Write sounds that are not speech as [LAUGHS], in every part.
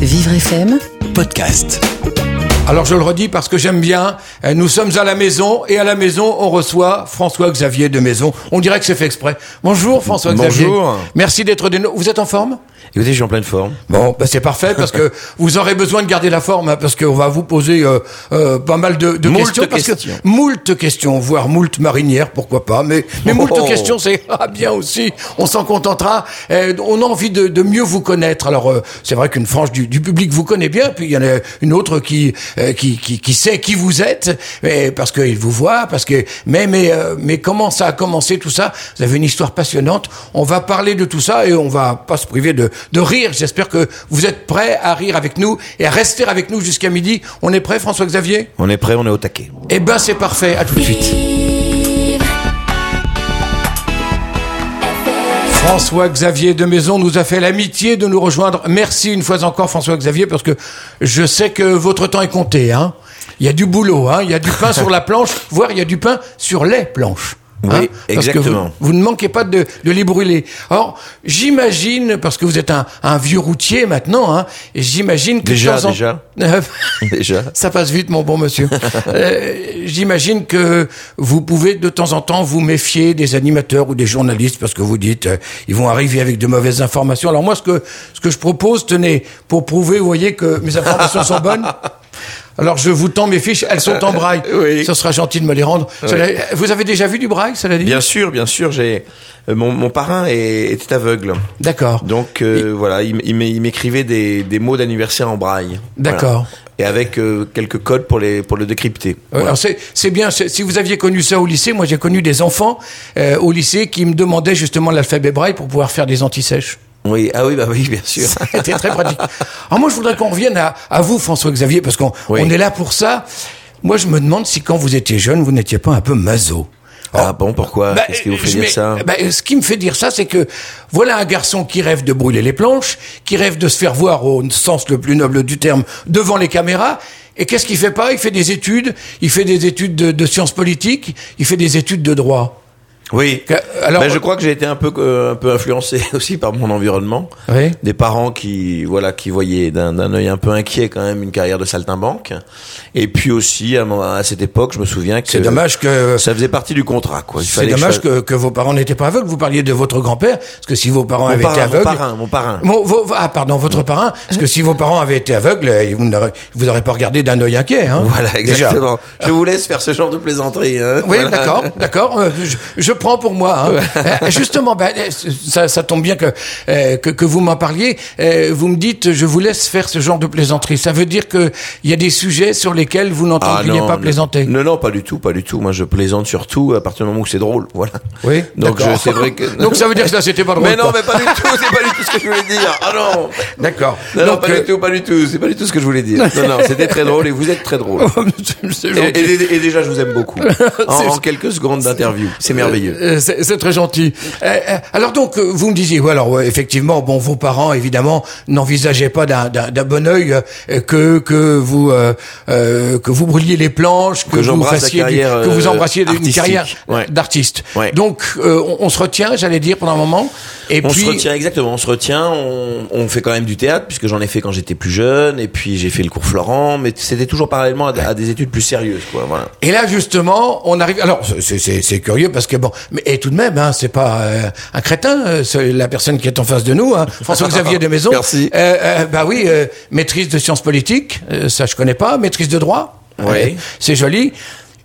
Vivre FM, podcast. Alors je le redis parce que j'aime bien, euh, nous sommes à la maison et à la maison on reçoit François-Xavier de Maison. On dirait que c'est fait exprès. Bonjour François-Xavier. Bonjour. Merci d'être des nôtres. Vous êtes en forme? Écoutez, je suis en pleine forme. Bon, bah c'est parfait parce que [LAUGHS] vous aurez besoin de garder la forme hein, parce qu'on va vous poser euh, euh, pas mal de, de Moult questions. Parce questions. que moult questions, voire moult marinières, pourquoi pas. Mais mais moult Oh. questions, c'est [LAUGHS] ah, bien aussi. On s'en contentera. Euh, on a envie de, de mieux vous connaître. Alors euh, c'est vrai qu'une frange du, du public vous connaît bien, puis il y en a une autre qui euh, qui, qui qui sait qui vous êtes, mais parce qu'il vous voit, parce que mais mais euh, mais comment ça a commencé tout ça? Vous avez une histoire passionnante. On va parler de tout ça et on va pas se priver de de rire. J'espère que vous êtes prêts à rire avec nous et à rester avec nous jusqu'à midi. On est prêt, François-Xavier? On est prêt, on est au taquet. Eh ben c'est parfait. À tout de suite. François-Xavier de Maison nous a fait l'amitié de nous rejoindre. Merci une fois encore François-Xavier parce que je sais que votre temps est compté. Hein. Il y a du boulot, hein. il y a du pain sur la planche, voire il y a du pain sur les planches. Oui, hein, parce que exactement. vous, vous ne manquez pas de, de les brûler. Alors, j'imagine, parce que vous êtes un, un vieux routier maintenant, hein, et j'imagine que... de Déjà, en- [LAUGHS] déjà. Déjà. ça passe vite, mon bon monsieur. [LAUGHS] Euh, J'imagine que vous pouvez de temps en temps vous méfier des animateurs ou des journalistes parce que vous dites euh, ils vont arriver avec de mauvaises informations. Alors moi, ce que ce que je propose, tenez, pour prouver, vous voyez que mes informations sont bonnes. [LAUGHS] Alors je vous tends mes fiches, elles sont en braille. Oui. Ça sera gentil de me les rendre. Cela- Vous avez déjà vu du braille, cela dit? Bien sûr, bien sûr, j'ai euh, mon, mon parrain est, était aveugle. D'accord. Donc euh, voilà, il, m'écrivait des, des mots d'anniversaire en braille. D'accord. Voilà. Et avec euh, quelques codes pour les pour le décrypter. Euh, Voilà. Alors c'est bien. Si vous aviez connu ça au lycée, moi j'ai connu des enfants euh, au lycée qui me demandaient justement l'alphabet braille pour pouvoir faire des antisèches. Oui, ah oui, bah oui, bien sûr. C'était très pratique. Alors moi, je voudrais qu'on revienne à, à vous, François-Xavier, parce qu'on Oui. on est là pour ça. Moi, je me demande si quand vous étiez jeune, vous n'étiez pas un peu maso. Ah bon, pourquoi Bah, Qu'est-ce qui vous fait dire mets- ça bah, Ce qui me fait dire ça, c'est que voilà un garçon qui rêve de brûler les planches, qui rêve de se faire voir au sens le plus noble du terme devant les caméras. Et qu'est-ce qu'il fait pas? Il fait des études. Il fait des études de, de sciences politiques. Il fait des études de droit. Oui. Alors- Ben, je crois que j'ai été un peu euh, un peu influencé [LAUGHS] aussi par mon environnement. Oui. Des parents qui voilà qui voyaient d'un d'un œil un peu inquiet quand même une carrière de saltimbanque. Et puis aussi à, à cette époque, je me souviens que C'est dommage que ça faisait partie du contrat quoi. C'est dommage je- que, que vos parents n'étaient pas aveugles. Vous parliez de votre grand-père, parce que si vos parents mon avaient parrain, été mon aveugles, parrain, mon parrain. Mon- vos- ah pardon, votre parrain, parce que si vos parents avaient été aveugles, euh, vous n'aurez vous pas regardé d'un œil inquiet. Hein, Voilà, déjà. exactement. Je vous laisse faire ce genre de plaisanterie. Hein. Oui, Voilà. d'accord, d'accord. euh, Je, je prends pour moi. Hein. Euh, Justement, ben, euh, ça, ça tombe bien que, euh, que que vous m'en parliez. Vous me dites, je vous laisse faire ce genre de plaisanterie. Ça veut dire que il y a des sujets sur lesquels vous Ah n'entendriez non, pas plaisanter. Non, non, pas du tout, pas du tout. Moi, je plaisante surtout à partir du moment où c'est drôle. Voilà. Oui, Donc, c'est vrai que. Donc ça veut dire que ça c'était pas drôle. Mais non, mais pas du tout. C'est pas du tout ce que je voulais dire. Ah non. D'accord. Non, non, pas euh, du tout, pas du tout. C'est pas du tout ce que je voulais dire. Non, non, c'était très drôle et vous êtes très drôle. [LAUGHS] Et, gentil. et- et déjà, je vous aime beaucoup. [LAUGHS] En, en quelques secondes d'interview. C'est merveilleux. Euh, C'est c'est très gentil. Euh, euh, alors donc, vous me disiez, ouais, alors ouais, effectivement, bon, vos parents évidemment n'envisageaient pas d'un- d'un d'un bon œil euh, que que vous que vous brûliez les planches, que, Que vous fassiez du- que vous embrassiez une carrière Ouais. d'artiste. Ouais. Donc, euh, on, on se retient, j'allais dire pendant un moment, et On puis se retient exactement, on se retient, on, on fait quand même du théâtre puisque j'en ai fait quand j'étais plus jeune et puis j'ai fait le cours Florent, mais c'était toujours parallèlement à, à des études plus sérieuses quoi, voilà. Et là justement, on arrive. Alors c'est- curieux parce que bon, mais et tout de même, hein, c'est pas euh, un crétin, euh, la personne qui est en face de nous, hein, [LAUGHS] François-Xavier de Maison. Merci. Euh, euh, bah oui, euh, maîtrise de sciences politiques, euh, ça je connais pas. Maîtrise de droit, Oui. C'est joli.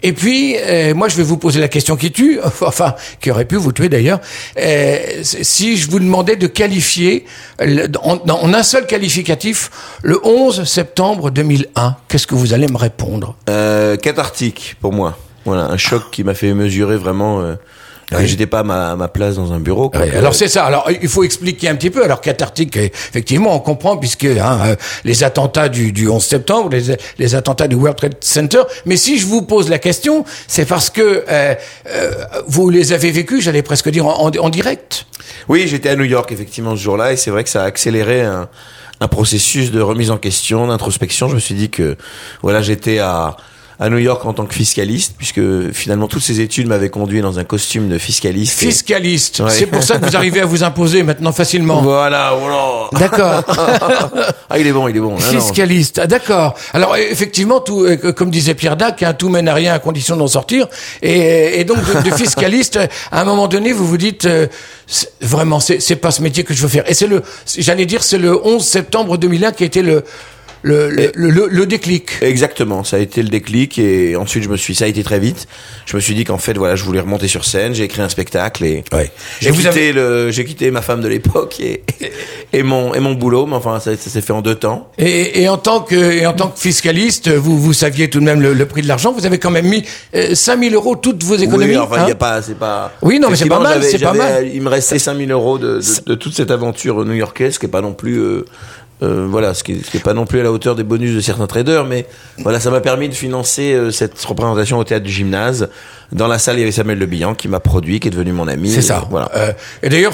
Et puis, euh, moi, je vais vous poser la question qui tue, [LAUGHS] enfin, qui aurait pu vous tuer d'ailleurs. Euh, si je vous demandais de qualifier, en, un seul qualificatif, le 11 septembre 2001, qu'est-ce que vous allez me répondre? Euh, cathartique pour moi. Voilà, un choc qui m'a fait mesurer vraiment euh, Oui. j'étais pas à ma, à ma place dans un bureau. quoi. Oui, alors c'est ça. Alors il faut expliquer un petit peu. Alors cathartique, effectivement, on comprend puisque hein, euh, les attentats du, du 11 septembre, les, les attentats du World Trade Center. Mais si je vous pose la question, c'est parce que euh, euh, vous les avez vécus, j'allais presque dire en, en- en direct. Oui, j'étais à New York effectivement ce jour-là et c'est vrai que ça a accéléré un, un processus de remise en question, d'introspection. Je me suis dit que voilà, j'étais à à New York en tant que fiscaliste, puisque finalement toutes ces études m'avaient conduit dans un costume de fiscaliste. et- Fiscaliste. Ouais. C'est pour ça que vous arrivez à vous imposer maintenant facilement. Voilà, voilà. D'accord. [LAUGHS] ah, il est bon, il est bon. Fiscaliste, ah, d'accord. Alors euh, effectivement, tout, euh, comme disait Pierre Dac, hein, tout mène à rien à condition d'en sortir. Et, et donc de, de fiscaliste, à un moment donné, vous vous dites euh, vraiment, c'est pas ce métier que je veux faire. Et c'est le, j'allais dire, c'est le 11 septembre 2001 qui a été le le, le, le, le- déclic. Exactement, ça a été le déclic et ensuite je me suis, ça a été très vite. Je me suis dit qu'en fait voilà, je voulais remonter sur scène, j'ai écrit un spectacle et Ouais. j'ai quitté avez- le, j'ai quitté ma femme de l'époque et, et mon et mon boulot, mais enfin ça, ça s'est fait en deux temps. Et, et en tant que et en tant que fiscaliste, vous vous saviez tout de même le, le prix de l'argent. Vous avez quand même mis euh, 5000 euros toutes vos économies. Oui, enfin il hein y a pas, c'est pas. Oui, non, mais c'est pas mal, c'est pas mal. euh, Il me restait 5000 euros de, de, de toute cette aventure new-yorkaise, qui est pas non plus. euh, euh, voilà, ce qui, est, ce qui est pas non plus à la hauteur des bonus de certains traders, mais voilà, ça m'a permis de financer euh, cette représentation au théâtre du gymnase. Dans la salle, il y avait Samuel Le Bihan qui m'a produit, qui est devenu mon ami. C'est ça. Et Voilà. Euh, et d'ailleurs,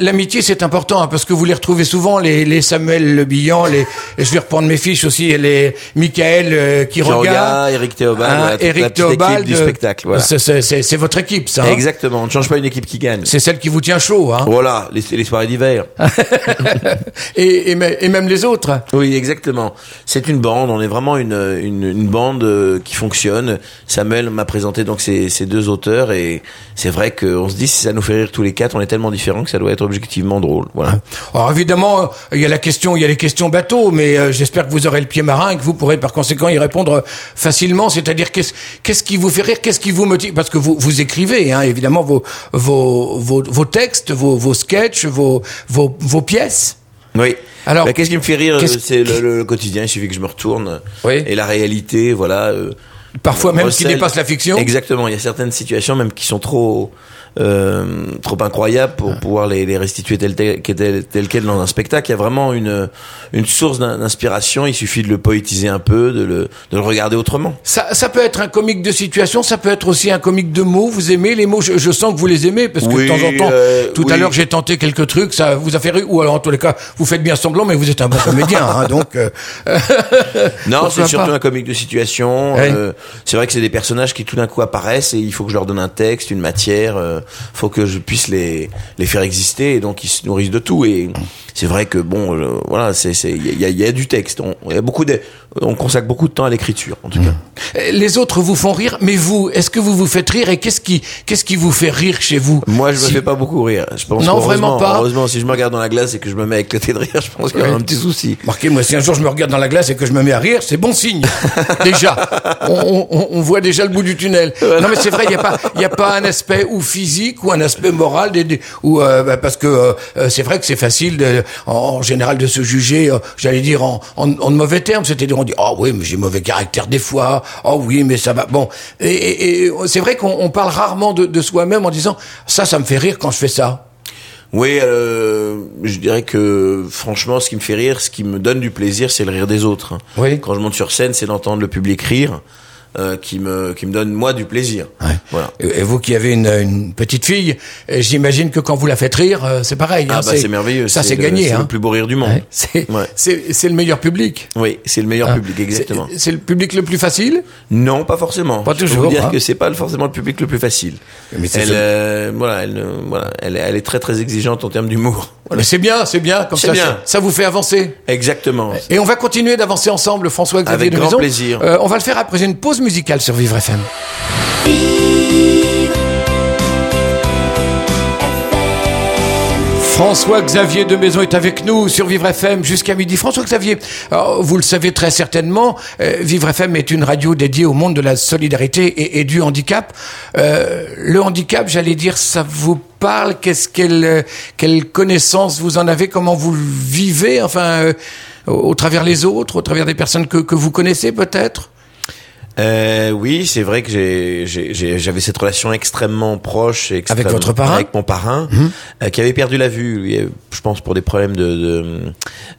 l'amitié, c'est important hein, parce que vous les retrouvez souvent, les, les Samuel Le Bihan, les, et je vais reprendre mes fiches aussi, les Michael qui Quiroga, regarde, Eric Théobald, hein, voilà, la Eric équipe Théobald, du spectacle, voilà. c'est- votre équipe, ça. hein Exactement. On ne change pas une équipe qui gagne. c'est celle qui vous tient chaud, hein. Voilà, les, les soirées d'hiver. [LAUGHS] et, et, me- et même les autres. Oui, exactement. C'est une bande. On est vraiment une, une, une bande euh, qui fonctionne. Samuel m'a présenté donc ces, ces deux auteurs et c'est vrai qu'on se dit si ça nous fait rire tous les quatre, on est tellement différents que ça doit être objectivement drôle. Voilà. Alors évidemment, euh, il y a la question, il y a les questions bateau, mais euh, j'espère que vous aurez le pied marin et que vous pourrez par conséquent y répondre facilement. C'est-à-dire qu'est-ce qu'est-ce qui vous fait rire, qu'est-ce qui vous motive? Parce que vous vous écrivez, hein, évidemment vos vos vos, vos textes, vos vos sketchs, vos vos vos pièces. Oui. Alors, Bah, qu'est-ce qui me fait rire euh, C'est le, le quotidien. Il suffit que je me retourne Oui. et la réalité, voilà. euh, Parfois même qui dépasse la fiction. Exactement. Il y a certaines situations même qui sont trop euh, trop incroyables pour pouvoir les, les restituer telles tel, tel, tel quel dans un spectacle. Il y a vraiment une une source d'in- d'inspiration. Il suffit de le poétiser un peu, de le de le regarder autrement. Ça, ça peut être un comique de situation, ça peut être aussi un comique de mots. Vous aimez les mots? Je, je sens que vous les aimez parce que Oui, de temps en temps, euh, tout à l'heure j'ai tenté quelques trucs, ça vous a fait rire ou alors en tous les cas vous faites bien semblant, mais vous êtes un bon comédien, hein, [LAUGHS] donc. euh, Non, [LAUGHS] c'est surtout un comique de situation. Ouais. Euh, c'est vrai que c'est des personnages qui tout d'un coup apparaissent et il faut que je leur donne un texte, une matière. Euh, faut que je puisse les les faire exister et donc ils se nourrissent de tout. Et c'est vrai que bon, euh, voilà, c'est c'est il y a, y du texte. On, il y a beaucoup de, on consacre beaucoup de temps à l'écriture en tout cas. Euh, Les autres vous font rire, mais vous, est-ce que vous vous faites rire et qu'est-ce qui, qu'est-ce qui vous fait rire chez vous? Moi, je me Si- fais pas beaucoup rire. Je pense Non, vraiment pas. Heureusement, si je me regarde dans la glace et que je me mets à éclater de rire, je pense qu'il y a un petit souci. Marquez, moi, si un jour je me regarde dans la glace et que je me mets à rire, c'est bon signe. [LAUGHS] déjà, on, on- on voit déjà le bout du tunnel. Non, mais c'est vrai, il n'y a pas, il y a pas un aspect ou physique ou un aspect moral, des, des- ou euh, bah, parce que euh, euh, c'est vrai que c'est facile, de, en, en général, de se juger. euh, J'allais dire en, en, en de mauvais termes, c'est-à-dire on dit, oh oui, mais j'ai mauvais caractère des fois. Oh oui, mais ça va. Bon, et, et- et c'est vrai qu'on on parle rarement de, de soi-même en disant, ça, ça me fait rire quand je fais ça. Oui, euh, je dirais que franchement, ce qui me fait rire, ce qui me donne du plaisir, c'est le rire des autres. hein. Oui. Quand je monte sur scène, c'est d'entendre le public rire, euh, qui me qui me donne moi du plaisir. Ouais. Voilà. Et vous qui avez une, une petite fille, euh, j'imagine que quand vous la faites rire, euh, c'est pareil. Ah hein, bah c'est merveilleux. Ça c'est gagné. C'est hein. le plus beau rire du monde. Ouais, [LAUGHS] c'est Ouais. le meilleur public. Oui, c'est le meilleur Hein. public, exactement. C'est- le public le plus facile. Non, pas forcément. Pas Je peux toujours, vous dire hein. que c'est pas forcément le public le plus facile. Mais Elle, euh, voilà, elle, voilà, elle, est- elle est très très exigeante en termes d'humour. Voilà. [LAUGHS] Mais c'est bien, c'est bien. Comme C'est ça, bien. ça, ça vous fait avancer. Exactement. Et on va continuer d'avancer ensemble, François Xavier Avec de grand Maison. plaisir. Euh, on va le faire après une pause musicale sur Vivre FM. François Xavier de Maison est avec nous sur Vivre FM jusqu'à midi. François Xavier, alors, vous le savez très certainement, euh, Vivre FM est une radio dédiée au monde de la solidarité et, du handicap. Euh, le handicap, j'allais dire, ça vous parle? Quelle euh, connaissance vous en avez? Comment vous le vivez? Enfin, euh, au, travers les autres, au travers des personnes que vous connaissez peut-être? Euh, oui, c'est vrai que j'ai- j'avais cette relation extrêmement proche, et extrême- Avec votre parrain Mhm. avec mon parrain, euh, qui avait perdu la vue, lui, euh, je pense pour des problèmes de de,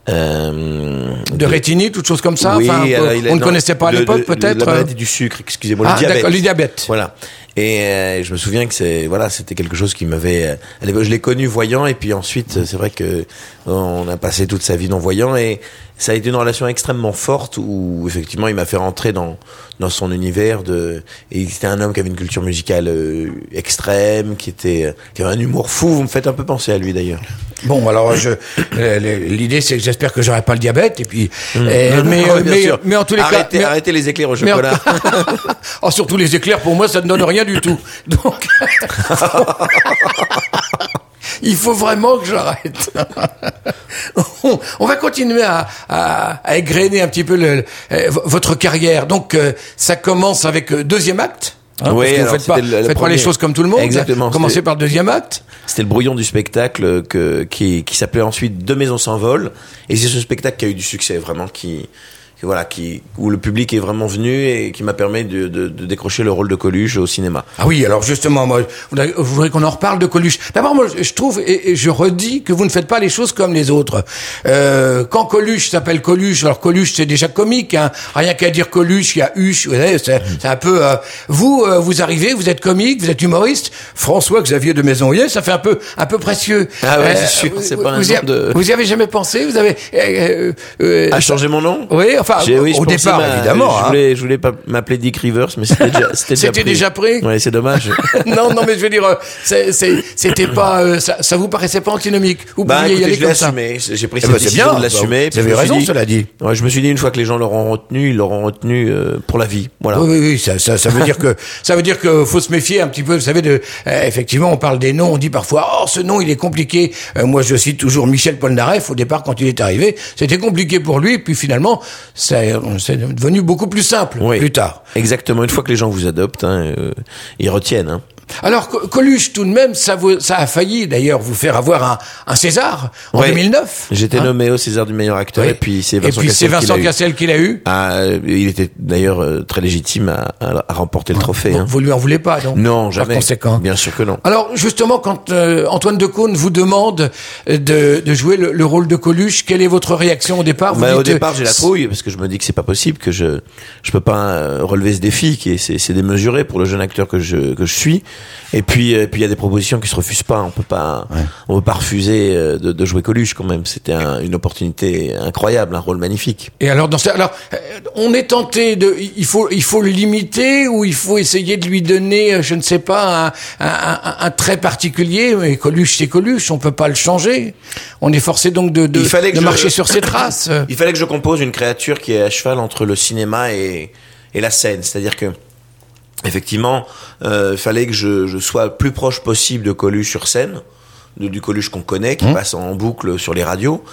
euh, De rétinite, toutes choses comme ça Oui, Enfin, on alors, il a- on ne connaissait pas à de- l'époque de- de peut-être La maladie du sucre, excusez-moi, Ah, le diabète. le diabète. Voilà. Et euh, je me souviens que c'est voilà, c'était quelque chose qui m'avait. euh, Je l'ai connu voyant et puis ensuite, euh, c'est vrai que on a passé toute sa vie non voyant et ça a été une relation extrêmement forte où effectivement il m'a fait rentrer dans dans son univers de et c'était un homme qui avait une culture musicale euh, extrême, qui était euh, qui avait un humour fou. Vous me faites un peu penser à lui d'ailleurs. Bon, alors je euh, l'idée c'est que j'espère que j'aurai pas le diabète et puis euh, mais, Ah euh, mais, en tous les arrêtez, cas mais- arrêtez les éclairs au chocolat. [LAUGHS] oh, surtout les éclairs pour moi ça ne donne rien du tout. Donc [LAUGHS] il faut vraiment que j'arrête. on, [LAUGHS] on va continuer à, à, à égrener un petit peu le, euh, v- votre carrière. Donc euh, ça commence avec euh, deuxième acte. hein, Oui, parce que vous faites pas, c'était le- le faites pas les choses comme tout le monde. Exactement, Commencez par le deuxième acte. C'était le brouillon du spectacle que, qui, qui s'appelait ensuite Deux maisons s'envolent. Et c'est ce spectacle qui a eu du succès, vraiment, qui, voilà, qui, où le public est vraiment venu et qui m'a permis de, de, de décrocher le rôle de Coluche au cinéma. Ah oui, alors justement, moi, vous voudrez- qu'on en reparle de Coluche. D'abord, moi, je trouve et, et je redis que vous ne faites pas les choses comme les autres. Euh, quand Coluche s'appelle Coluche, alors Coluche c'est déjà comique, hein. rien qu'à dire Coluche, il y a Huche, vous savez, c'est c'est un peu. euh, vous, euh, vous arrivez, vous êtes comique, vous êtes humoriste. François Xavier de Maisonnier, ça fait un peu, un peu précieux. Euh, Ah ouais, c'est sûr, vous- c'est pas un vous nom de- vous y avez jamais pensé Vous avez euh, euh, A changé mon nom? Oui, enfin, Oui, au départ, m'a- évidemment. Je hein. voulais, je voulais pas m'appeler Dick Rivers, mais c'était déjà, c'était déjà C'était pris. déjà pris Ouais, c'est dommage. [LAUGHS] non, non, mais je veux dire, euh, c'est- c'est- c'était pas, euh, ça, ça vous paraissait pas antinomique. Vous Bah, pouviez y écoutez, aller je comme ça. J'ai pris Eh cette c'est décision bien. de l'assumer. Vous avez raison, dit- cela dit. Ouais, je me suis dit, une fois que les gens l'auront retenu, ils l'auront retenu euh, pour la vie. Voilà. Oui, oui, oui, ça, ça, ça veut dire que [LAUGHS] ça veut dire que faut se méfier un petit peu. Vous savez, de euh, effectivement, on parle des noms, on dit parfois, oh, ce nom, il est compliqué. Moi, je cite toujours Michel Polnareff. Au départ, quand il est arrivé, c'était compliqué pour lui, puis finalement, c'est devenu beaucoup plus simple Oui. plus tard. Exactement. Une fois que les gens vous adoptent, hein, euh, ils retiennent. Hein. Alors, Co- Coluche, tout de même, ça, vous, ça a failli d'ailleurs vous faire avoir un, un César en Ouais. 2009. J'étais Hein nommé au César du meilleur acteur et puis c'est Et Vincent puis c'est Cassel qui Vincent l'a eu. Cassel qui l'a eu. Ah, euh, il était d'ailleurs euh, très légitime à, à- à remporter le trophée. Vous, hein. vous lui en voulez pas, donc Non, Par jamais. conséquent. Bien sûr que non. Alors justement, quand euh, Antoine Decaune vous demande euh, de, de jouer le, le rôle de Coluche, quelle est votre réaction au départ? Vous Bah, au dites, départ, j'ai la trouille parce que je me dis que c'est pas possible que je je peux pas relever ce défi qui est c'est c'est démesuré pour le jeune acteur que je que je suis. Et puis euh, puis il y a des propositions qui se refusent pas. On peut pas on peut pas refuser euh, de, de jouer Coluche quand même. C'était un- une opportunité incroyable, un rôle magnifique. Et alors dans ce, alors euh, on est tenté de, il faut il faut le limiter ou il faut essayer de lui donner, je ne sais pas, un, un, un- un trait particulier? Mais Coluche c'est Coluche, on peut pas le changer. On est forcé donc de de, Il fallait que de je- marcher sur ses traces. [LAUGHS] Il fallait que je compose une créature qui est à cheval entre le cinéma et, et la scène. C'est-à-dire que, effectivement, euh, il fallait que je, je sois le plus proche possible de Coluche sur scène, de, du Coluche qu'on connaît, qui passe en boucle sur les radios.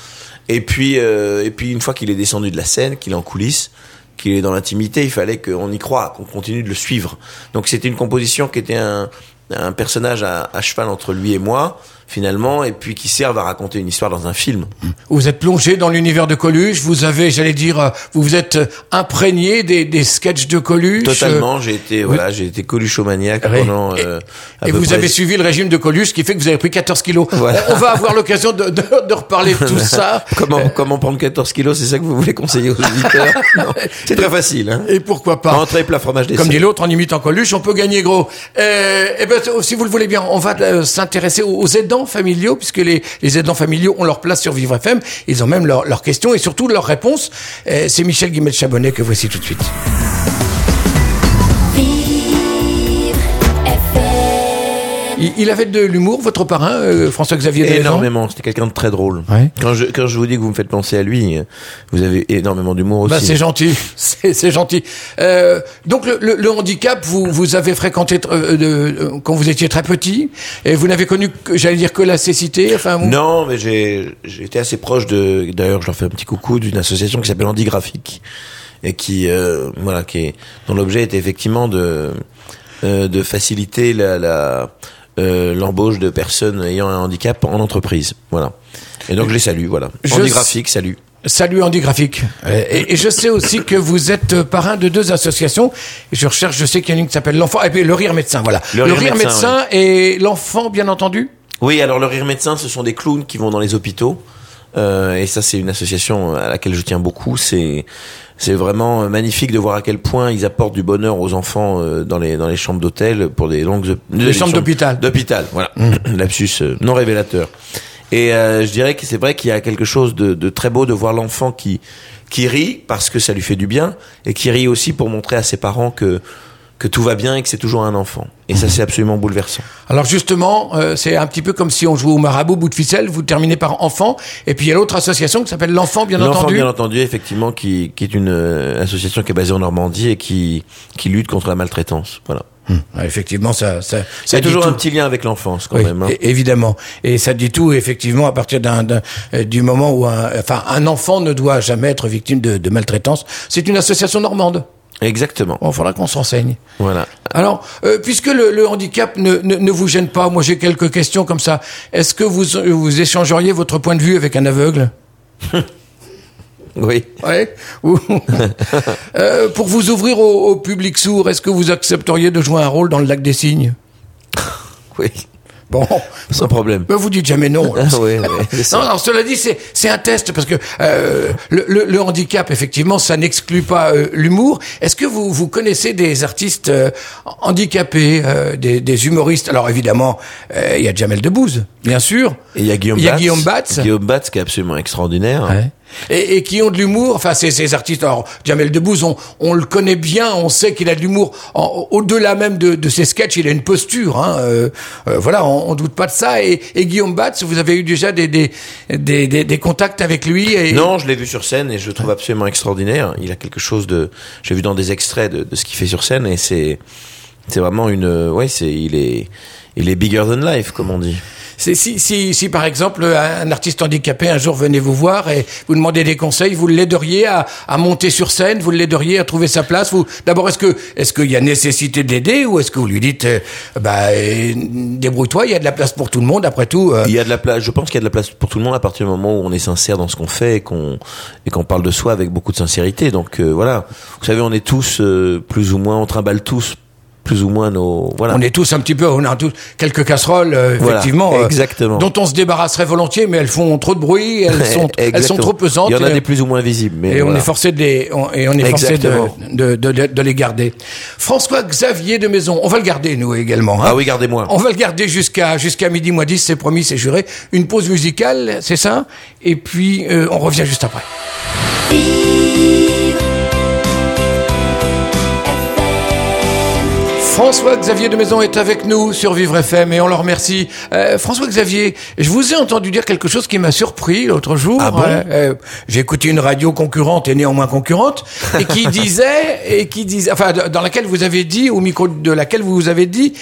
Et puis, euh, et puis une fois qu'il est descendu de la scène, qu'il est en coulisses, qu'il est dans l'intimité, il fallait qu'on y croit, qu'on continue de le suivre. Donc c'était une composition qui était un, un personnage à, à cheval entre lui et moi, finalement, et puis qui serve à raconter une histoire dans un film. Vous êtes plongé dans l'univers de Coluche. Vous avez, j'allais dire, euh, vous vous êtes euh, imprégné des, des sketchs de Coluche. Totalement, j'ai été voilà, j'ai été coluchomaniaque pendant Et- euh, à Et peu vous près- avez suivi le régime de Coluche, ce qui fait que vous avez pris 14 kilos. Voilà. On, on va avoir l'occasion de, de, de reparler de tout ça. [LAUGHS] comment comment prendre 14 kilos, c'est ça que vous voulez conseiller aux auditeurs [LAUGHS] C'est très facile hein. Et pourquoi pas Entrée plat fromage dessert. Comme dit l'autre, en imitant Coluche, on peut gagner gros. Euh, eh ben, si vous le voulez bien, on va euh, s'intéresser aux, aux aidants familiaux, puisque les, aidants familiaux ont leur place sur Vivre FM. Ils ont même leurs leurs questions et surtout leurs réponses. Euh, C'est Michel Guimet-Chabonnet que voici tout de suite. Il, il avait de l'humour, votre parrain, euh, François-Xavier Énormément, c'était quelqu'un de très drôle. Ouais. Quand je quand je vous dis que vous me faites penser à lui, euh, vous avez énormément d'humour aussi. Bah, c'est gentil, [LAUGHS] c'est gentil. Euh, donc le, le- le handicap, vous vous avez fréquenté euh, de, euh, quand vous étiez très petit, et vous n'avez connu, que, j'allais dire que la cécité. Enfin, vous- Non, mais j'ai j'ai été assez proche de. D'ailleurs, je leur fais un petit coucou d'une association qui s'appelle Handigraphique et qui euh, voilà qui est dont l'objet était effectivement de euh, de faciliter la la euh, l'embauche de personnes ayant un handicap en entreprise. Voilà. Et donc je les salue. Voilà. Je- Handigraphique, salut. Salut Andy Graphique. Euh, Et, et je sais aussi que vous êtes parrain de deux associations. Je recherche, je sais qu'il y en a une qui s'appelle l'enfant et puis le rire médecin. Voilà. Le Rire Médecin, médecin et l'enfant, bien entendu. Oui, alors le rire médecin, ce sont des clowns qui vont dans les hôpitaux Euh, et ça, c'est une association à laquelle je tiens beaucoup. C'est c'est vraiment magnifique de voir à quel point ils apportent du bonheur aux enfants euh, dans les dans les chambres d'hôtel pour des longues Les chambres d'hôpital. d'hôpital. Voilà, [COUGHS] lapsus euh, non révélateur. Et euh, je dirais que c'est vrai qu'il y a quelque chose de, de très beau de voir l'enfant qui qui rit parce que ça lui fait du bien et qui rit aussi pour montrer à ses parents que que tout va bien et que c'est toujours un enfant. Et ça, c'est absolument bouleversant. Alors justement, euh, c'est un petit peu comme si on jouait au marabout bout de ficelle, vous terminez par enfant, et puis il y a l'autre association qui s'appelle l'enfant bien L'enfant, entendu. bien entendu, effectivement, qui, qui est une euh, association qui est basée en Normandie et qui, qui lutte contre la maltraitance. Voilà. Ah, effectivement, ça, ça, Il y ça a toujours tout. un petit lien avec l'enfance, quand Oui, même. hein. évidemment. Et ça dit tout, effectivement, à partir d'un, d'un- euh, du moment où un, enfin, un enfant ne doit jamais être victime de, de maltraitance. C'est une association normande. Exactement. Bon, faudra qu'on se renseigne. Voilà. Alors, euh, puisque le, le handicap ne, ne, ne vous gêne pas, moi j'ai quelques questions comme ça. Est-ce que vous, vous échangeriez votre point de vue avec un aveugle [LAUGHS] Oui. Ouais. Ou- [LAUGHS] Euh, pour vous ouvrir au, au public sourd, est-ce que vous accepteriez de jouer un rôle dans le lac des cygnes? Oui. Bon, Sans problème. ben vous dites jamais non. [LAUGHS] Ah, oui. Non, alors cela dit, c'est c'est un test parce que euh, le, le, le handicap, effectivement, ça n'exclut pas euh, l'humour. Est-ce que vous vous connaissez des artistes euh, handicapés, euh, des, des humoristes? Alors évidemment, euh, il y a Jamel Debbouze, bien sûr. Et il y a Guillaume Il y a Batz. Guillaume Batz. Guillaume Batz qui est absolument extraordinaire. Ouais. Et, et qui ont de l'humour, enfin ces, ces artistes, alors Jamel Debbouze, on, on le connaît bien, on sait qu'il a de l'humour, au-delà même de, de ses sketchs, il a une posture, hein, euh, euh, voilà, on, on doute pas de ça. Et, et Guillaume Batz, vous avez eu déjà des, des, des, des, des contacts avec lui et, Non, je l'ai vu sur scène et je le trouve absolument extraordinaire. Il a quelque chose de, j'ai vu dans des extraits de, de ce qu'il fait sur scène et c'est, c'est vraiment une, ouais, c'est, il est, il est bigger than life, comme on dit. Si, si, si par exemple un artiste handicapé un jour venait vous voir et vous demandez des conseils, vous l'aideriez à, à monter sur scène, vous l'aideriez à trouver sa place. Vous d'abord est-ce que est-ce qu'il y a nécessité de l'aider ou est-ce que vous lui dites euh, bah euh, débrouille-toi, il y a de la place pour tout le monde après tout. euh. Il y a de la place, je pense qu'il y a de la place pour tout le monde à partir du moment où on est sincère dans ce qu'on fait et qu'on, et qu'on parle de soi avec beaucoup de sincérité. Donc, euh, voilà. Vous savez, on est tous, plus ou moins, on trimballe tous plus ou moins nos, voilà. On est tous un petit peu, on a tous quelques casseroles, euh, Voilà, effectivement, euh, exactement. dont on se débarrasserait volontiers, mais elles font trop de bruit, [LAUGHS] elles sont, elles sont trop pesantes. Il y en a et- des plus ou moins visibles, mais Et on est forcé de les, on- et on est forcé de, Exactement. de, de, de- de les garder. François Xavier de Maison, on va le garder nous également. hein. Ah oui, gardez-moi. On va le garder jusqu'à jusqu'à midi moins 10, c'est promis, c'est juré. Une pause musicale, c'est ça? Et puis euh, on revient juste après. François Xavier de Maison est avec nous sur Vivre FM et on le remercie. Euh, François Xavier, je vous ai entendu dire quelque chose qui m'a surpris l'autre jour. Ah bon Euh, euh, J'ai écouté une radio concurrente et néanmoins concurrente et qui [LAUGHS] disait et qui disait, enfin dans laquelle vous avez dit au micro de laquelle vous avez dit,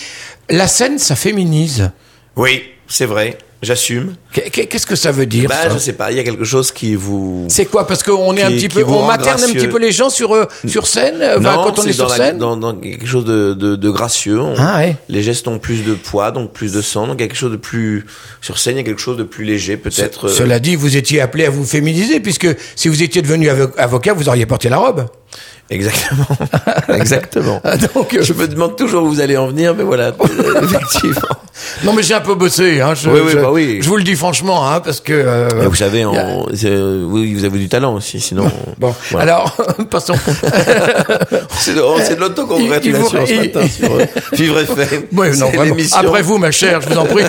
la scène ça féminise. Oui, c'est vrai. J'assume. Qu'est- Qu'est-ce que ça veut dire Bah, ça je sais pas. Il y a quelque chose qui vous. C'est quoi? Parce qu'on est un petit peu, on materne un petit peu les gens sur euh, sur scène, euh, enfin, quand on c'est est sur dans la- scène. dans, dans quelque chose de, de, de gracieux. On- Ah ouais. Les gestes ont plus de poids, donc plus de sang. Donc quelque chose de plus sur scène, il y a quelque chose de plus léger, peut-être. euh, Cela dit, vous étiez appelé à vous féminiser, puisque si vous étiez devenu avo- avocat, vous auriez porté la robe. Exactement. [LAUGHS] Exactement. Ah, Donc, euh, Je me demande toujours où vous allez en venir, mais voilà, euh, [LAUGHS] effectivement. non, mais j'ai un peu bossé. Hein, je, Oui, oui, je, bah oui. je vous le dis franchement, hein, parce que. euh, vous savez, a- euh, oui, vous avez du talent aussi, sinon. [LAUGHS] Bon, Voilà. alors passons. C'est de, oh, c'est de l'autocongratulation Il- ce il- matin sur euh, Vivre FM. Oui, non, vraiment. Après vous, ma chère, je vous en prie.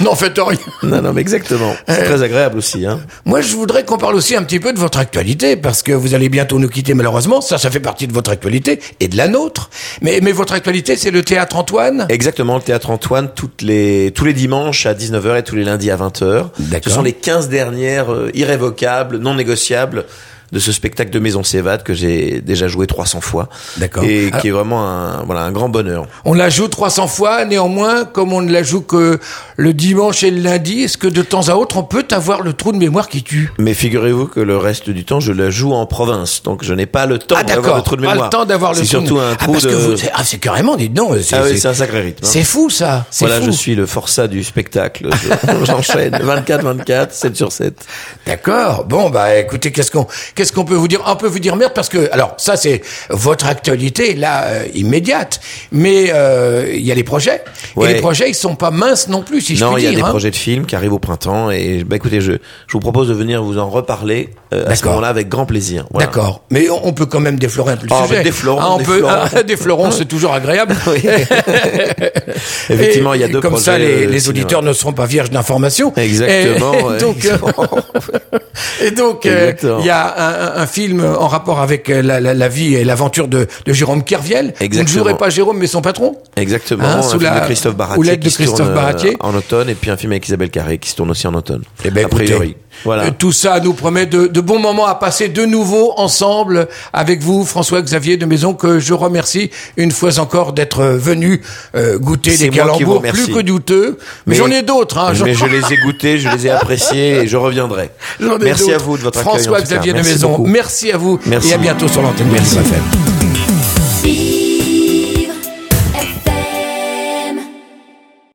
N'en faites rien. Non, non, mais exactement. C'est très agréable aussi, hein. Moi, je voudrais qu'on parle aussi un petit peu de votre actualité, parce que vous allez bientôt nous quitter, malheureusement. Ça, ça fait partie de votre actualité et de la nôtre. Mais, mais votre actualité, c'est le théâtre Antoine? Exactement, le théâtre Antoine, toutes les, tous les dimanches à 19h et tous les lundis à 20h. D'accord. Ce sont les 15 dernières euh, irrévocables, non négociables de ce spectacle de Maison Sévade que j'ai déjà joué 300 fois. D'accord. Et Alors- qui est vraiment un, voilà, un grand bonheur. On la joue 300 fois, néanmoins, comme on ne la joue que le dimanche et le lundi, est-ce que de temps à autre, on peut avoir le trou de mémoire qui tue? Mais figurez-vous que le reste du temps, je la joue en province. Donc je n'ai pas le temps Ah d'avoir d'accord, le trou de pas mémoire. le temps d'avoir le C'est trou surtout un Ah, trou parce de... que vous- Ah, c'est carrément, dites donc. C'est Ah oui, c'est- un sacré rythme. hein. c'est fou, ça. Voilà, fou. je suis le forçat du spectacle. Je- [LAUGHS] J'enchaîne 24-24, 7 sur 7. D'accord. Bon, bah, écoutez, qu'est-ce qu'on, Qu'est-ce qu'on peut vous dire? On peut vous dire merde parce que, alors ça c'est votre actualité là euh, immédiate, mais euh, il y a les projets. Ouais. Et les projets ils sont pas minces non plus, si je Non, puis il y a dire. des hein. projets de films qui arrivent au printemps et bah écoutez, je, je vous propose de venir vous en reparler euh, à ce moment-là avec grand plaisir. Voilà. D'accord, mais on on peut quand même déflorer un peu le Ah, sujet. déflorons, Ah, on peut, déflorons. ah, [LAUGHS] déflorons, c'est toujours agréable. [LAUGHS] Oui. [LAUGHS] Effectivement, il y a deux Comme ça, projets, les, euh, les auditeurs ne seront pas vierges d'informations. Exactement, Et, donc, euh, et donc, Exactement. il y a un, un film en rapport avec euh, la, la, la vie et l'aventure de, de Jérôme Kerviel. Vous ne Exactement. jouerez pas Jérôme, mais son patron. Exactement. Hein, un sous film la- de Christophe Baratier. ou l'aide de Christophe euh, Baratier. En automne et puis un film avec Isabelle Carré qui se tourne aussi en automne. Eh ben, a priori. écoutez, Voilà. euh, tout ça nous promet de, de bons moments à passer de nouveau ensemble avec vous, François-Xavier de Maison, que je remercie une fois encore d'être venu euh, goûter des calembours plus que douteux. Mais, Mais- j'en ai d'autres. Hein, Mais je les ai goûtés, je les ai appréciés et je reviendrai. [LAUGHS] ai Merci à vous de votre accueil. tout cas. François-Xavier de Maison, merci à vous Merci. et à bientôt sur l'antenne de Merci.